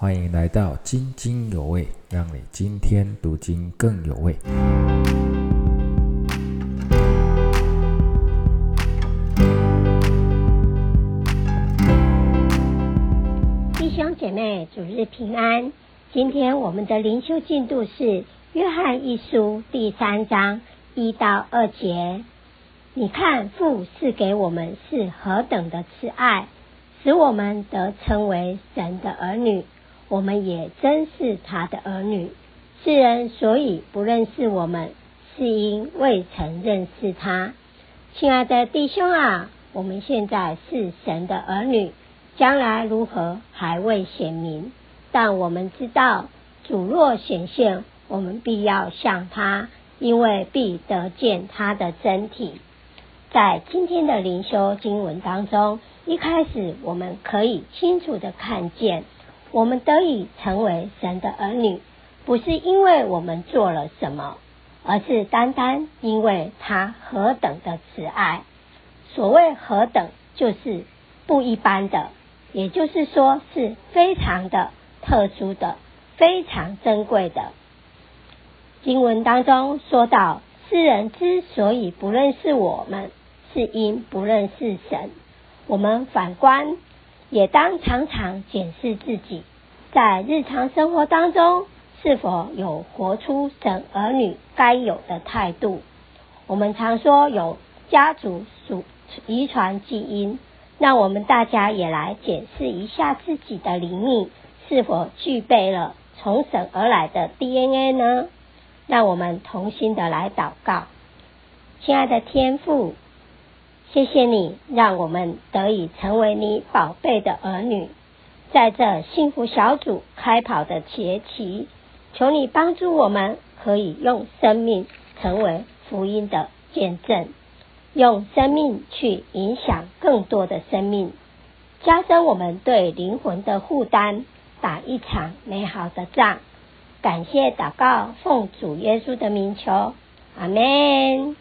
欢迎来到津津有味，让你今天读经更有味。弟兄姐妹，主日平安。今天我们的灵修进度是《约翰一书》第三章一到二节。你看，父赐给我们是何等的慈爱，使我们得称为神的儿女。我们也真是他的儿女。世人所以不认识我们，是因未曾认识他。亲爱的弟兄啊，我们现在是神的儿女，将来如何还未显明。但我们知道，主若显现，我们必要向他，因为必得见他的真体。在今天的灵修经文当中，一开始我们可以清楚的看见。我们得以成为神的儿女，不是因为我们做了什么，而是单单因为他何等的慈爱。所谓何等，就是不一般的，也就是说是非常的特殊的、非常珍贵的。经文当中说到，世人之所以不认识我们，是因不认识神。我们反观。也当常常检视自己，在日常生活当中是否有活出神儿女该有的态度。我们常说有家族属遗传基因，让我们大家也来检视一下自己的灵命是否具备了从神而来的 DNA 呢？让我们同心的来祷告，亲爱的天父。谢谢你，让我们得以成为你宝贝的儿女，在这幸福小组开跑的节期，求你帮助我们，可以用生命成为福音的见证，用生命去影响更多的生命，加深我们对灵魂的负担，打一场美好的仗。感谢祷告，奉主耶稣的名求，阿门。